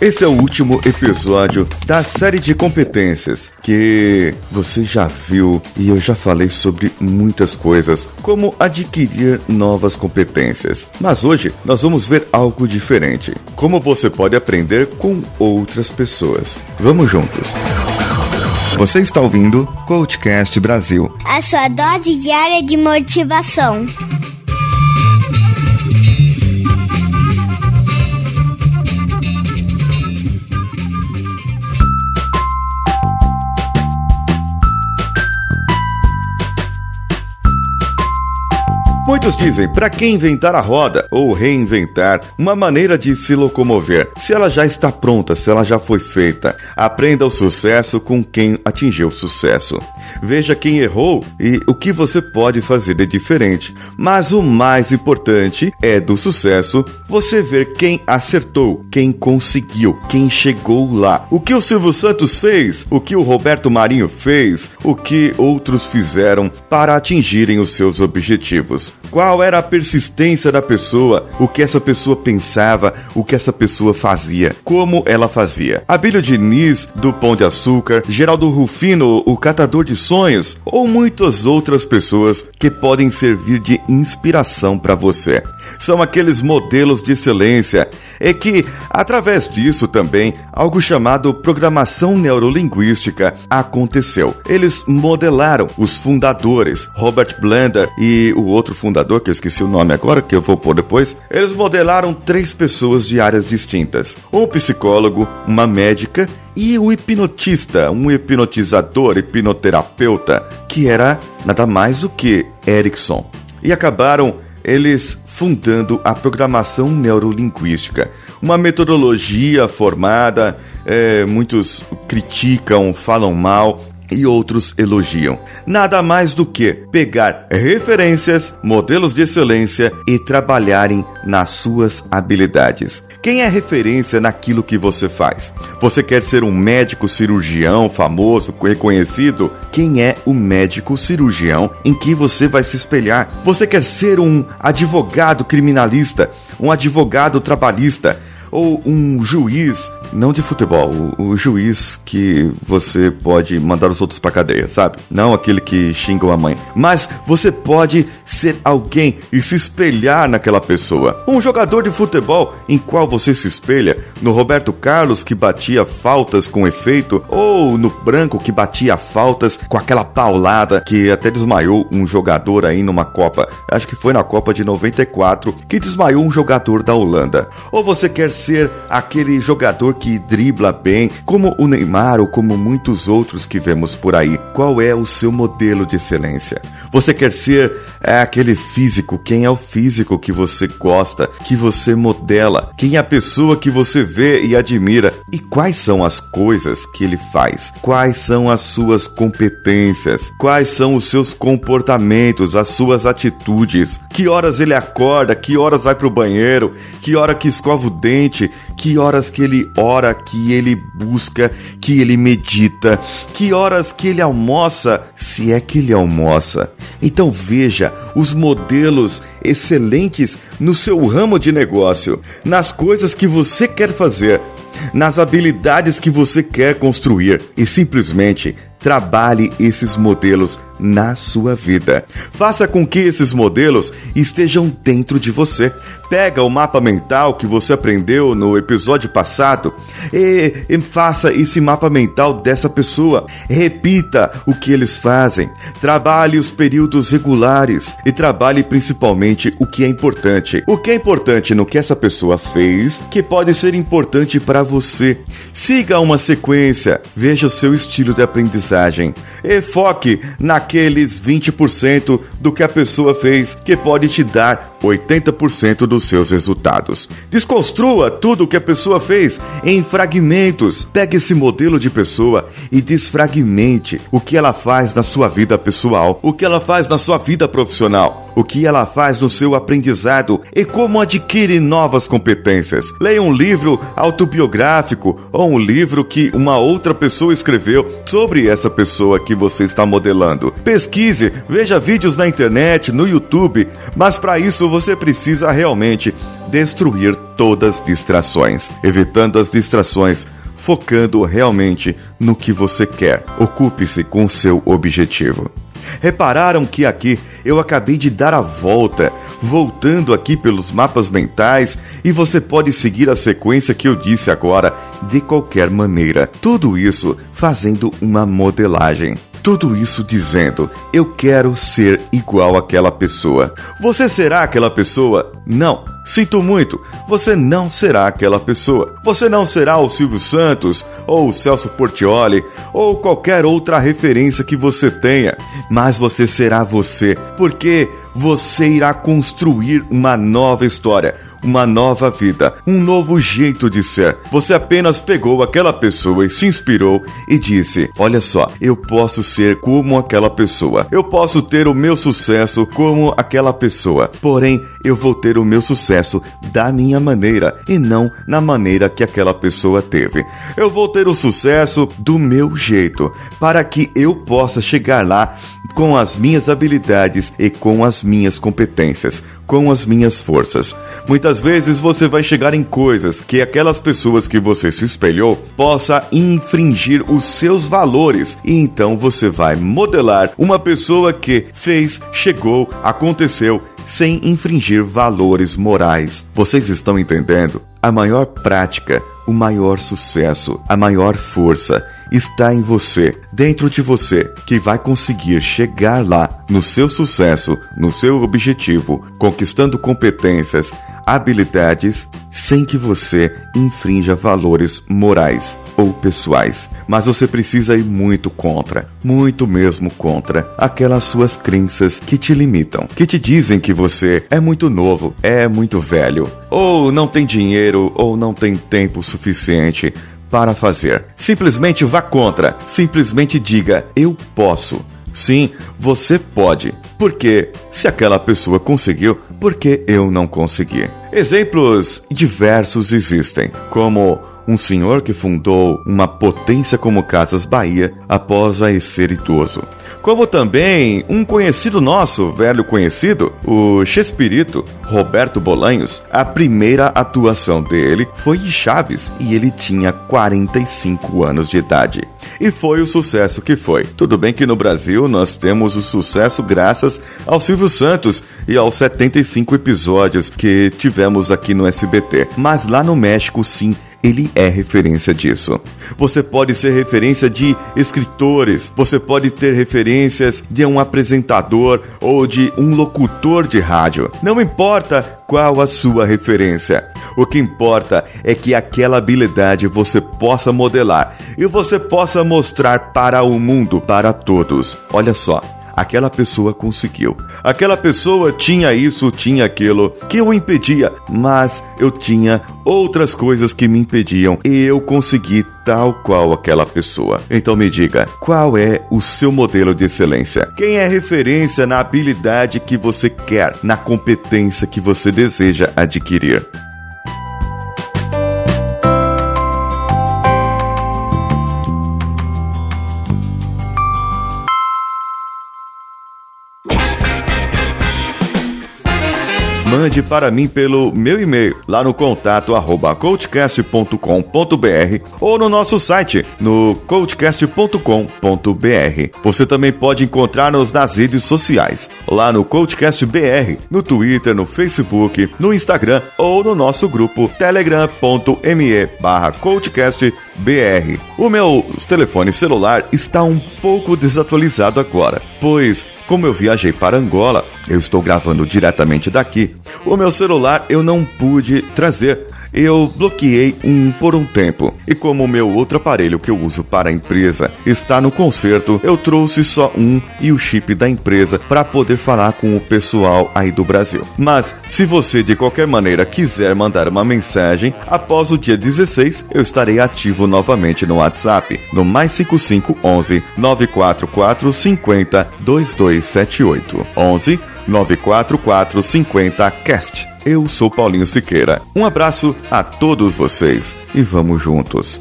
Esse é o último episódio da série de competências que você já viu e eu já falei sobre muitas coisas, como adquirir novas competências. Mas hoje nós vamos ver algo diferente: como você pode aprender com outras pessoas. Vamos juntos. Você está ouvindo Coachcast Brasil a sua dose diária de motivação. Muitos dizem, para que inventar a roda ou reinventar uma maneira de se locomover? Se ela já está pronta, se ela já foi feita, aprenda o sucesso com quem atingiu o sucesso. Veja quem errou e o que você pode fazer de diferente. Mas o mais importante é do sucesso você ver quem acertou, quem conseguiu, quem chegou lá. O que o Silvio Santos fez, o que o Roberto Marinho fez, o que outros fizeram para atingirem os seus objetivos. Qual era a persistência da pessoa, o que essa pessoa pensava, o que essa pessoa fazia, como ela fazia. Abílio Diniz, do Pão de Açúcar, Geraldo Rufino, o Catador de Sonhos, ou muitas outras pessoas que podem servir de inspiração para você. São aqueles modelos de excelência e que, através disso também, algo chamado programação neurolinguística aconteceu. Eles modelaram os fundadores, Robert Blender e o outro fundador, que eu esqueci o nome agora, que eu vou pôr depois, eles modelaram três pessoas de áreas distintas: um psicólogo, uma médica e o hipnotista, um hipnotizador, hipnoterapeuta, que era nada mais do que Erickson. E acabaram eles fundando a programação neurolinguística, uma metodologia formada, é, muitos criticam, falam mal, e outros elogiam. Nada mais do que pegar referências, modelos de excelência e trabalharem nas suas habilidades. Quem é referência naquilo que você faz? Você quer ser um médico cirurgião famoso, reconhecido? Quem é o médico cirurgião em que você vai se espelhar? Você quer ser um advogado criminalista, um advogado trabalhista? Ou um juiz, não de futebol, o, juiz que você pode mandar os outros pra cadeia, sabe? Não aquele que xinga a mãe. Mas você pode ser alguém e se espelhar naquela pessoa. Um jogador de futebol em qual você se espelha, no Roberto Carlos que batia faltas com efeito, ou no Branco que batia faltas com aquela paulada que até desmaiou um jogador aí numa Copa. Acho que foi na Copa de 94 que desmaiou um jogador da Holanda. Ou você quer ser aquele jogador que dribla bem, como o Neymar ou como muitos outros que vemos por aí? Qual é o seu modelo de excelência? Você quer ser é, aquele físico? Quem é o físico que você gosta, que você modela? Quem é a pessoa que você vê e admira? E quais são as coisas que ele faz? Quais são as suas competências? Quais são os seus comportamentos, as suas atitudes? Que horas ele acorda? Que horas vai pro banheiro? Que hora que escova o dente? Que horas que ele ora, que ele busca, que ele medita, que horas que ele almoça, se é que ele almoça. Então veja os modelos excelentes no seu ramo de negócio, nas coisas que você quer fazer, nas habilidades que você quer construir e simplesmente trabalhe esses modelos na sua vida. Faça com que esses modelos estejam dentro de você. Pega o mapa mental que você aprendeu no episódio passado e, e, faça esse mapa mental dessa pessoa. Repita o que eles fazem. Trabalhe os períodos regulares e trabalhe principalmente o que é importante. O que é importante no que essa pessoa fez que pode ser importante para você. Siga uma sequência, veja o seu estilo de aprendizagem e foque na aqueles 20% do que a pessoa fez que pode te dar 80% dos seus resultados. Desconstrua tudo o que a pessoa fez em fragmentos. Pegue esse modelo de pessoa e desfragmente o que ela faz na sua vida pessoal, o que ela faz na sua vida profissional, o que ela faz no seu aprendizado e como adquire novas competências. Leia um livro autobiográfico ou um livro que uma outra pessoa escreveu sobre essa pessoa que você está modelando. Pesquise, veja vídeos na internet, no YouTube, mas para isso você precisa realmente destruir todas as distrações, evitando as distrações focando realmente no que você quer. Ocupe-se com seu objetivo. Repararam que aqui eu acabei de dar a volta, voltando aqui pelos mapas mentais, e você pode seguir a sequência que eu disse agora de qualquer maneira. Tudo isso fazendo uma modelagem. Tudo isso dizendo: eu quero ser igual àquela pessoa. Você será aquela pessoa? Não. Sinto muito, você não será aquela pessoa. Você não será o Silvio Santos, ou o Celso Portioli, ou qualquer outra referência que você tenha, mas você será você, porque você irá construir uma nova história, uma nova vida, um novo jeito de ser. Você apenas pegou aquela pessoa e se inspirou e disse: Olha só, eu posso ser como aquela pessoa, eu posso ter o meu sucesso como aquela pessoa, porém eu vou ter o meu sucesso da minha maneira e não na maneira que aquela pessoa teve. Eu vou ter o sucesso do meu jeito para que eu possa chegar lá com as minhas habilidades e com as minhas competências, com as minhas forças. Muitas vezes você vai chegar em coisas que aquelas pessoas que você se espelhou possa infringir os seus valores e então você vai modelar uma pessoa que fez, chegou, aconteceu sem infringir valores morais. Vocês estão entendendo? A maior prática, o maior sucesso, a maior força está em você, dentro de você, que vai conseguir chegar lá no seu sucesso, no seu objetivo, conquistando competências, habilidades, sem que você infrinja valores morais ou pessoais. Mas você precisa ir muito contra, muito mesmo contra aquelas suas crenças que te limitam, que te dizem que você é muito novo, é muito velho, ou não tem dinheiro ou não tem tempo suficiente para fazer. Simplesmente vá contra, simplesmente diga: eu posso. Sim, você pode. Porque se aquela pessoa conseguiu, por que eu não consegui? Exemplos diversos existem, como um senhor que fundou uma potência como Casas Bahia após já ser idoso. Como também um conhecido nosso, velho conhecido, o Chespirito, Roberto Bolanhos. A primeira atuação dele foi em Chaves e ele tinha 45 anos de idade. E foi o sucesso que foi. Tudo bem que no Brasil nós temos o sucesso graças ao Silvio Santos e aos 75 episódios que tivemos aqui no SBT. Mas lá no México, sim, ele é referência disso. Você pode ser referência de escritores, você pode ter referências de um apresentador ou de um locutor de rádio. Não importa qual a sua referência. O que importa é que aquela habilidade você possa modelar e você possa mostrar para o mundo, para todos. Olha só, aquela pessoa conseguiu. Aquela pessoa tinha isso, tinha aquilo que o impedia, mas eu tinha outras coisas que me impediam e eu consegui tal qual aquela pessoa. Então me diga, qual é o seu modelo de excelência? Quem é referência na habilidade que você quer, na competência que você deseja adquirir? Mande para mim pelo meu e-mail lá no contato arroba coachcast.com.br ou no nosso site no coachcast.com.br. Você também pode encontrar-nos nas redes sociais, lá no Coachcast BR, no Twitter, no Facebook, no Instagram ou no nosso grupo telegram.me barra coachcastbr. O meu telefone celular está um pouco desatualizado agora, pois como eu viajei para Angola, eu estou gravando diretamente daqui. O meu celular eu não pude trazer eu bloqueei um por um tempo. E como o meu outro aparelho que eu uso para a empresa está no conserto, eu trouxe só um e o chip da empresa para poder falar com o pessoal aí do Brasil. Mas se você de qualquer maneira quiser mandar uma mensagem, após o dia 16 eu estarei ativo novamente no WhatsApp no mais 55 11 944 50 2278 11 944 50 Cast. Eu sou Paulinho Siqueira. Um abraço a todos vocês e vamos juntos.